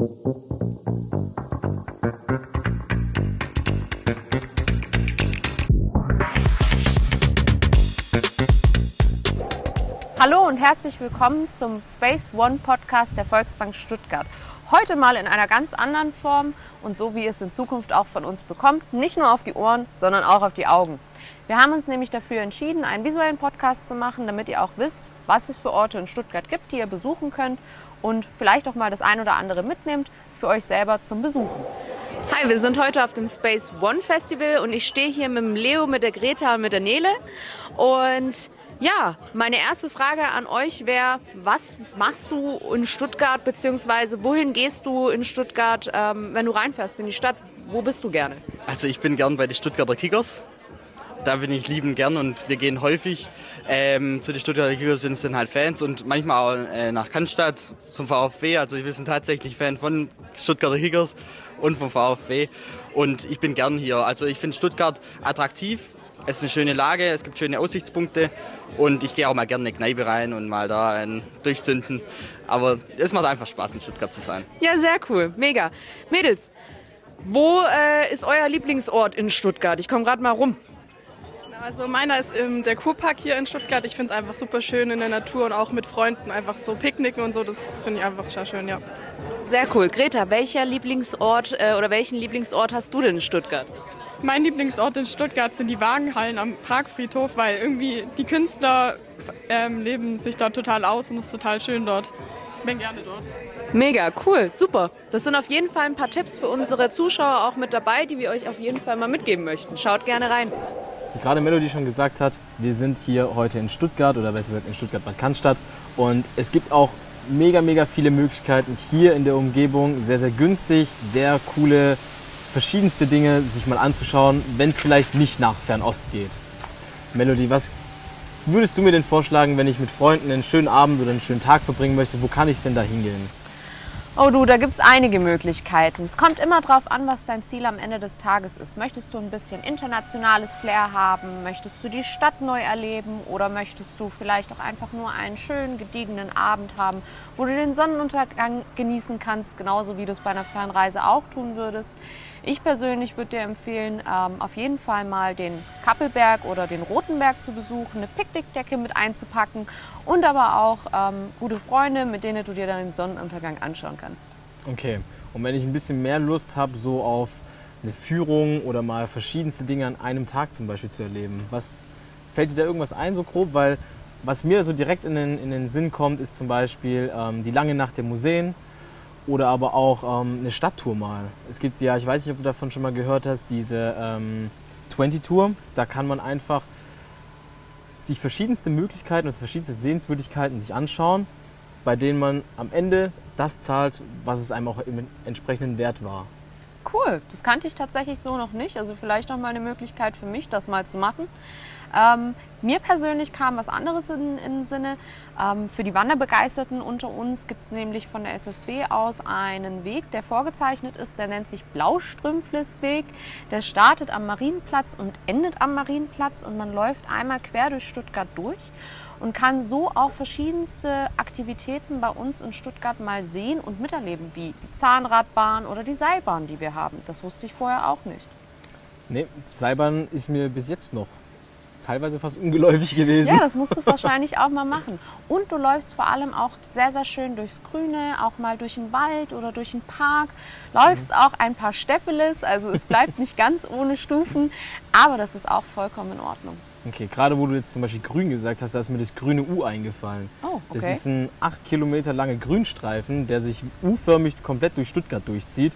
Hallo und herzlich willkommen zum Space One Podcast der Volksbank Stuttgart. Heute mal in einer ganz anderen Form und so wie ihr es in Zukunft auch von uns bekommt, nicht nur auf die Ohren, sondern auch auf die Augen. Wir haben uns nämlich dafür entschieden, einen visuellen Podcast zu machen, damit ihr auch wisst, was es für Orte in Stuttgart gibt, die ihr besuchen könnt und vielleicht auch mal das ein oder andere mitnehmt für euch selber zum Besuchen. Hi, wir sind heute auf dem Space One Festival und ich stehe hier mit dem Leo, mit der Greta und mit der Nele. Und ja, meine erste Frage an euch wäre, was machst du in Stuttgart, beziehungsweise wohin gehst du in Stuttgart, ähm, wenn du reinfährst in die Stadt? Wo bist du gerne? Also ich bin gern bei den Stuttgarter Kickers. Da bin ich lieben gern und wir gehen häufig ähm, zu den Stuttgarter Kickers, sind halt Fans und manchmal auch äh, nach Cannstatt zum VfB. Also wir sind tatsächlich Fan von Stuttgarter Kickers und vom VfB und ich bin gern hier. Also ich finde Stuttgart attraktiv, es ist eine schöne Lage, es gibt schöne Aussichtspunkte und ich gehe auch mal gerne in eine Kneipe rein und mal da einen durchzünden. Aber es macht einfach Spaß, in Stuttgart zu sein. Ja, sehr cool. Mega. Mädels, wo äh, ist euer Lieblingsort in Stuttgart? Ich komme gerade mal rum. Also meiner ist der Kurpark hier in Stuttgart. Ich finde es einfach super schön in der Natur und auch mit Freunden einfach so picknicken und so. Das finde ich einfach sehr schön, ja. Sehr cool. Greta, welcher Lieblingsort äh, oder welchen Lieblingsort hast du denn in Stuttgart? Mein Lieblingsort in Stuttgart sind die Wagenhallen am Pragfriedhof, weil irgendwie die Künstler ähm, leben sich da total aus und es ist total schön dort. Ich bin gerne dort. Mega, cool, super. Das sind auf jeden Fall ein paar Tipps für unsere Zuschauer auch mit dabei, die wir euch auf jeden Fall mal mitgeben möchten. Schaut gerne rein. Wie gerade Melody schon gesagt hat, wir sind hier heute in Stuttgart oder besser gesagt in Stuttgart-Bad Cannstatt und es gibt auch mega, mega viele Möglichkeiten hier in der Umgebung. Sehr, sehr günstig, sehr coole verschiedenste Dinge sich mal anzuschauen, wenn es vielleicht nicht nach Fernost geht. Melody, was würdest du mir denn vorschlagen, wenn ich mit Freunden einen schönen Abend oder einen schönen Tag verbringen möchte? Wo kann ich denn da hingehen? Oh du, da gibt es einige Möglichkeiten. Es kommt immer darauf an, was dein Ziel am Ende des Tages ist. Möchtest du ein bisschen internationales Flair haben? Möchtest du die Stadt neu erleben? Oder möchtest du vielleicht auch einfach nur einen schönen, gediegenen Abend haben, wo du den Sonnenuntergang genießen kannst, genauso wie du es bei einer Fernreise auch tun würdest? Ich persönlich würde dir empfehlen, ähm, auf jeden Fall mal den Kappelberg oder den Rotenberg zu besuchen, eine Picknickdecke mit einzupacken und aber auch ähm, gute Freunde, mit denen du dir dann den Sonnenuntergang anschauen kannst. Okay, und wenn ich ein bisschen mehr Lust habe, so auf eine Führung oder mal verschiedenste Dinge an einem Tag zum Beispiel zu erleben, was fällt dir da irgendwas ein so grob? Weil was mir so direkt in den, in den Sinn kommt, ist zum Beispiel ähm, die lange Nacht der Museen oder aber auch ähm, eine Stadttour mal. Es gibt ja, ich weiß nicht, ob du davon schon mal gehört hast, diese ähm, 20 Tour. Da kann man einfach sich verschiedenste Möglichkeiten, also verschiedenste Sehenswürdigkeiten sich anschauen, bei denen man am Ende das zahlt, was es einem auch im entsprechenden Wert war. Cool, das kannte ich tatsächlich so noch nicht. Also vielleicht noch mal eine Möglichkeit für mich, das mal zu machen. Ähm, mir persönlich kam was anderes in, den Sinne. Ähm, für die Wanderbegeisterten unter uns gibt es nämlich von der SSB aus einen Weg, der vorgezeichnet ist. Der nennt sich Blaustrümpflisweg. Der startet am Marienplatz und endet am Marienplatz und man läuft einmal quer durch Stuttgart durch und kann so auch verschiedenste Aktivitäten bei uns in Stuttgart mal sehen und miterleben, wie die Zahnradbahn oder die Seilbahn, die wir haben. Das wusste ich vorher auch nicht. Nee, Seilbahn ist mir bis jetzt noch teilweise fast ungeläufig gewesen. Ja, das musst du wahrscheinlich auch mal machen. Und du läufst vor allem auch sehr, sehr schön durchs Grüne, auch mal durch den Wald oder durch den Park. Läufst mhm. auch ein paar Steffeles, also es bleibt nicht ganz ohne Stufen, aber das ist auch vollkommen in Ordnung. Okay, gerade wo du jetzt zum Beispiel grün gesagt hast, da ist mir das grüne U eingefallen. Oh, okay. Das ist ein acht Kilometer langer Grünstreifen, der sich U-förmig komplett durch Stuttgart durchzieht.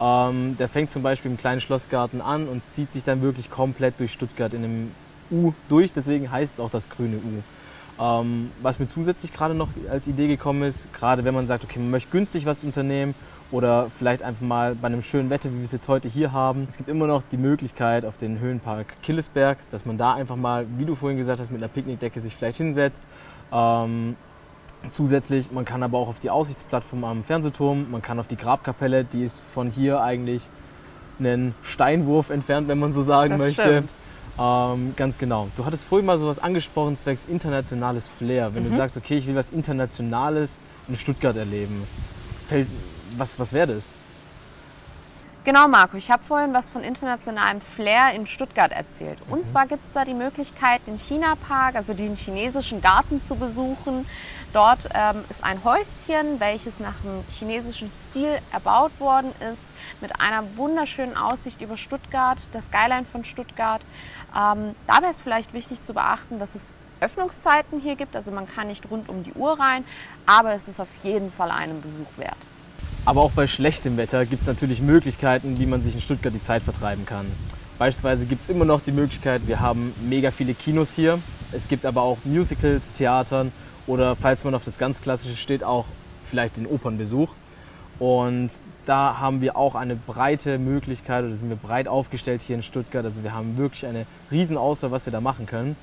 Ähm, der fängt zum Beispiel im kleinen Schlossgarten an und zieht sich dann wirklich komplett durch Stuttgart in einem U durch, deswegen heißt es auch das grüne U. Ähm, was mir zusätzlich gerade noch als Idee gekommen ist, gerade wenn man sagt, okay, man möchte günstig was unternehmen oder vielleicht einfach mal bei einem schönen Wetter, wie wir es jetzt heute hier haben. Es gibt immer noch die Möglichkeit auf den Höhenpark Killesberg, dass man da einfach mal, wie du vorhin gesagt hast, mit einer Picknickdecke sich vielleicht hinsetzt. Ähm, zusätzlich, man kann aber auch auf die Aussichtsplattform am Fernsehturm, man kann auf die Grabkapelle, die ist von hier eigentlich einen Steinwurf entfernt, wenn man so sagen das möchte. Stimmt. Ähm, ganz genau. Du hattest vorhin mal sowas angesprochen, zwecks internationales Flair. Wenn mhm. du sagst, okay, ich will was Internationales in Stuttgart erleben, fällt, was, was wäre das? Genau, Marco. Ich habe vorhin was von internationalem Flair in Stuttgart erzählt. Und zwar gibt es da die Möglichkeit, den China-Park, also den chinesischen Garten zu besuchen. Dort ähm, ist ein Häuschen, welches nach dem chinesischen Stil erbaut worden ist, mit einer wunderschönen Aussicht über Stuttgart, das Skyline von Stuttgart. Ähm, da wäre es vielleicht wichtig zu beachten, dass es Öffnungszeiten hier gibt. Also man kann nicht rund um die Uhr rein, aber es ist auf jeden Fall einen Besuch wert. Aber auch bei schlechtem Wetter gibt es natürlich Möglichkeiten, wie man sich in Stuttgart die Zeit vertreiben kann. Beispielsweise gibt es immer noch die Möglichkeit, wir haben mega viele Kinos hier. Es gibt aber auch Musicals, Theatern oder falls man auf das ganz Klassische steht, auch vielleicht den Opernbesuch. Und da haben wir auch eine breite Möglichkeit oder sind wir breit aufgestellt hier in Stuttgart. Also wir haben wirklich eine riesen Auswahl, was wir da machen können.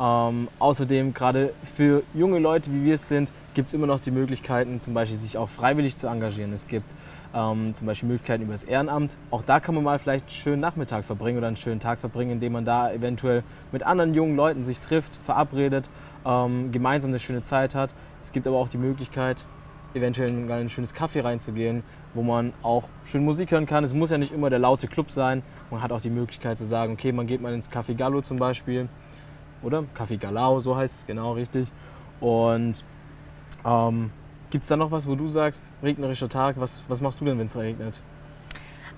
Ähm, außerdem gerade für junge Leute, wie wir es sind, gibt es immer noch die Möglichkeiten, zum Beispiel sich auch freiwillig zu engagieren. Es gibt ähm, zum Beispiel Möglichkeiten über das Ehrenamt. Auch da kann man mal vielleicht einen schönen Nachmittag verbringen oder einen schönen Tag verbringen, indem man da eventuell mit anderen jungen Leuten sich trifft, verabredet, ähm, gemeinsam eine schöne Zeit hat. Es gibt aber auch die Möglichkeit, eventuell in ein schönes Café reinzugehen, wo man auch schön Musik hören kann. Es muss ja nicht immer der laute Club sein. Man hat auch die Möglichkeit zu sagen, okay, man geht mal ins Café Gallo zum Beispiel oder? Café Galao, so heißt es genau richtig. Und ähm, gibt es da noch was, wo du sagst, regnerischer Tag, was, was machst du denn, wenn es regnet?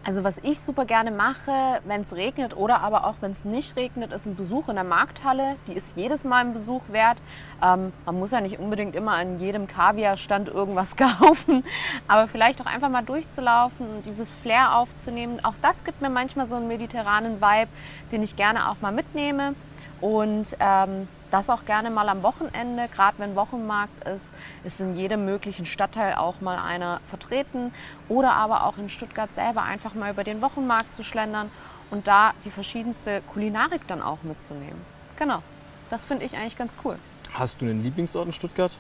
Also was ich super gerne mache, wenn es regnet oder aber auch wenn es nicht regnet, ist ein Besuch in der Markthalle. Die ist jedes Mal ein Besuch wert. Ähm, man muss ja nicht unbedingt immer an jedem Kaviarstand irgendwas kaufen, aber vielleicht auch einfach mal durchzulaufen und dieses Flair aufzunehmen. Auch das gibt mir manchmal so einen mediterranen Vibe, den ich gerne auch mal mitnehme. Und ähm, das auch gerne mal am Wochenende, gerade wenn Wochenmarkt ist, ist in jedem möglichen Stadtteil auch mal einer vertreten. Oder aber auch in Stuttgart selber einfach mal über den Wochenmarkt zu schlendern und da die verschiedenste Kulinarik dann auch mitzunehmen. Genau, das finde ich eigentlich ganz cool. Hast du einen Lieblingsort in Stuttgart?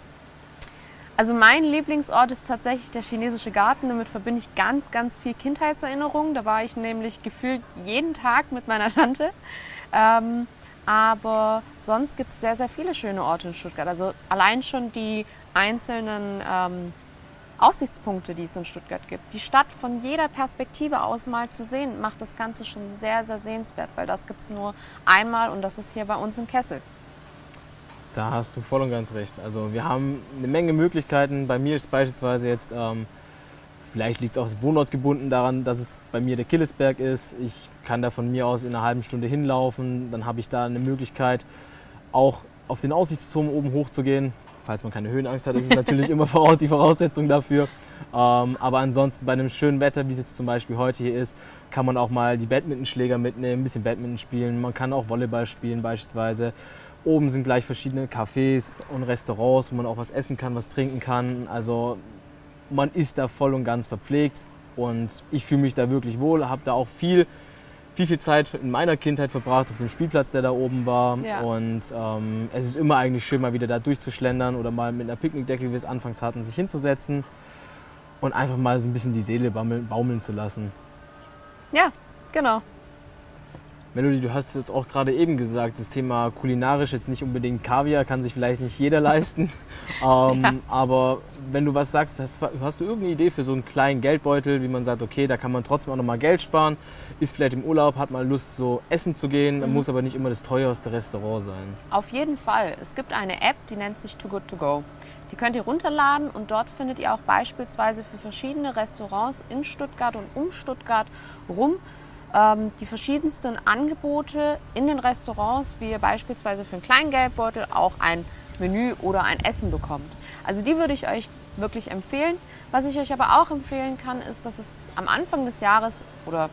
Also mein Lieblingsort ist tatsächlich der chinesische Garten. Damit verbinde ich ganz, ganz viel Kindheitserinnerungen. Da war ich nämlich gefühlt jeden Tag mit meiner Tante. Ähm, aber sonst gibt es sehr, sehr viele schöne Orte in Stuttgart. Also allein schon die einzelnen ähm, Aussichtspunkte, die es in Stuttgart gibt. Die Stadt von jeder Perspektive aus mal zu sehen, macht das Ganze schon sehr, sehr sehenswert, weil das gibt es nur einmal und das ist hier bei uns im Kessel. Da hast du voll und ganz recht. Also wir haben eine Menge Möglichkeiten. Bei mir ist beispielsweise jetzt ähm, Vielleicht liegt es auch wohnortgebunden daran, dass es bei mir der Killesberg ist. Ich kann da von mir aus in einer halben Stunde hinlaufen. Dann habe ich da eine Möglichkeit, auch auf den Aussichtsturm oben hochzugehen. Falls man keine Höhenangst hat, ist es natürlich immer die Voraussetzung dafür. Ähm, aber ansonsten bei einem schönen Wetter, wie es jetzt zum Beispiel heute hier ist, kann man auch mal die Badmintonschläger mitnehmen, ein bisschen Badminton spielen. Man kann auch Volleyball spielen beispielsweise. Oben sind gleich verschiedene Cafés und Restaurants, wo man auch was essen kann, was trinken kann. Also man ist da voll und ganz verpflegt und ich fühle mich da wirklich wohl, habe da auch viel, viel, viel Zeit in meiner Kindheit verbracht auf dem Spielplatz, der da oben war. Ja. Und ähm, es ist immer eigentlich schön, mal wieder da durchzuschlendern oder mal mit einer Picknickdecke, wie wir es anfangs hatten, sich hinzusetzen und einfach mal so ein bisschen die Seele baumeln, baumeln zu lassen. Ja, genau. Melody, du hast jetzt auch gerade eben gesagt, das Thema kulinarisch jetzt nicht unbedingt Kaviar, kann sich vielleicht nicht jeder leisten. ähm, ja. Aber wenn du was sagst, hast, hast, du irgendeine Idee für so einen kleinen Geldbeutel, wie man sagt, okay, da kann man trotzdem auch nochmal Geld sparen, ist vielleicht im Urlaub, hat mal Lust, so essen zu gehen, mhm. muss aber nicht immer das teuerste Restaurant sein. Auf jeden Fall. Es gibt eine App, die nennt sich Too Good To Go. Die könnt ihr runterladen und dort findet ihr auch beispielsweise für verschiedene Restaurants in Stuttgart und um Stuttgart rum ähm, die verschiedensten Angebote in den Restaurants, wie ihr beispielsweise für einen kleinen Geldbeutel auch ein Menü oder ein Essen bekommt. Also die würde ich euch wirklich empfehlen. Was ich euch aber auch empfehlen kann, ist, dass es am Anfang des Jahres oder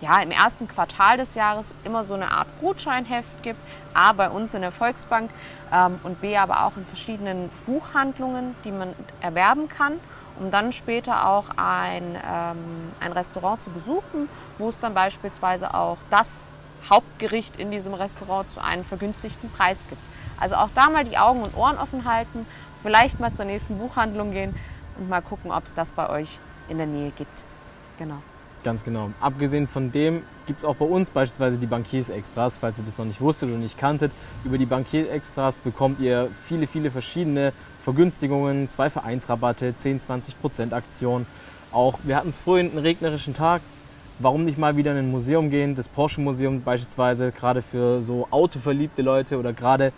ja, im ersten Quartal des Jahres immer so eine Art Gutscheinheft gibt. A, bei uns in der Volksbank ähm, und B, aber auch in verschiedenen Buchhandlungen, die man erwerben kann um dann später auch ein, ähm, ein Restaurant zu besuchen, wo es dann beispielsweise auch das Hauptgericht in diesem Restaurant zu einem vergünstigten Preis gibt. Also auch da mal die Augen und Ohren offen halten, vielleicht mal zur nächsten Buchhandlung gehen und mal gucken, ob es das bei euch in der Nähe gibt. Genau. Ganz genau. Abgesehen von dem gibt es auch bei uns beispielsweise die Bankiers-Extras, falls ihr das noch nicht wusstet oder nicht kanntet. Über die Bankiers-Extras bekommt ihr viele, viele verschiedene Vergünstigungen, zwei Vereinsrabatte, 10-20% Aktion. auch, wir hatten es vorhin einen regnerischen Tag. Warum nicht mal wieder in ein Museum gehen? Das Porsche Museum beispielsweise, gerade für so autoverliebte Leute oder gerade,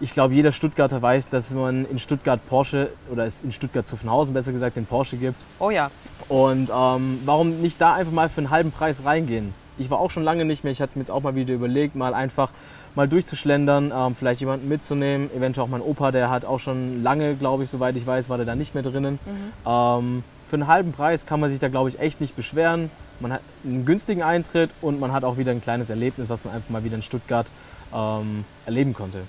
ich glaube, jeder Stuttgarter weiß, dass man in Stuttgart Porsche oder es in Stuttgart Zuffenhausen besser gesagt den Porsche gibt. Oh ja. Und ähm, warum nicht da einfach mal für einen halben Preis reingehen? Ich war auch schon lange nicht mehr, ich hatte es mir jetzt auch mal wieder überlegt, mal einfach mal durchzuschlendern, ähm, vielleicht jemanden mitzunehmen, eventuell auch mein Opa, der hat auch schon lange, glaube ich, soweit ich weiß, war der da nicht mehr drinnen. Ähm, für einen halben Preis kann man sich da, glaube ich, echt nicht beschweren. Man hat einen günstigen Eintritt und man hat auch wieder ein kleines Erlebnis, was man einfach mal wieder in Stuttgart ähm, erleben konnte.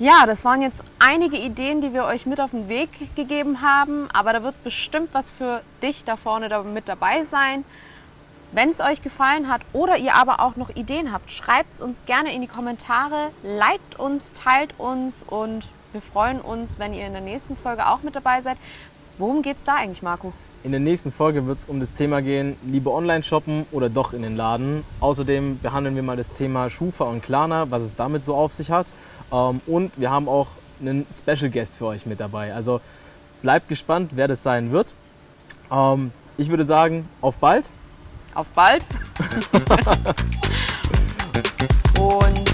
Ja, das waren jetzt einige Ideen, die wir euch mit auf den Weg gegeben haben, aber da wird bestimmt was für dich da vorne mit dabei sein. Wenn es euch gefallen hat oder ihr aber auch noch Ideen habt, schreibt es uns gerne in die Kommentare, liked uns, teilt uns und wir freuen uns, wenn ihr in der nächsten Folge auch mit dabei seid. Worum geht's da eigentlich, Marco? In der nächsten Folge wird es um das Thema gehen, lieber online shoppen oder doch in den Laden. Außerdem behandeln wir mal das Thema Schufa und Klarna, was es damit so auf sich hat. Ähm, und wir haben auch einen Special Guest für euch mit dabei. Also bleibt gespannt, wer das sein wird. Ähm, ich würde sagen, auf bald. Auf bald! und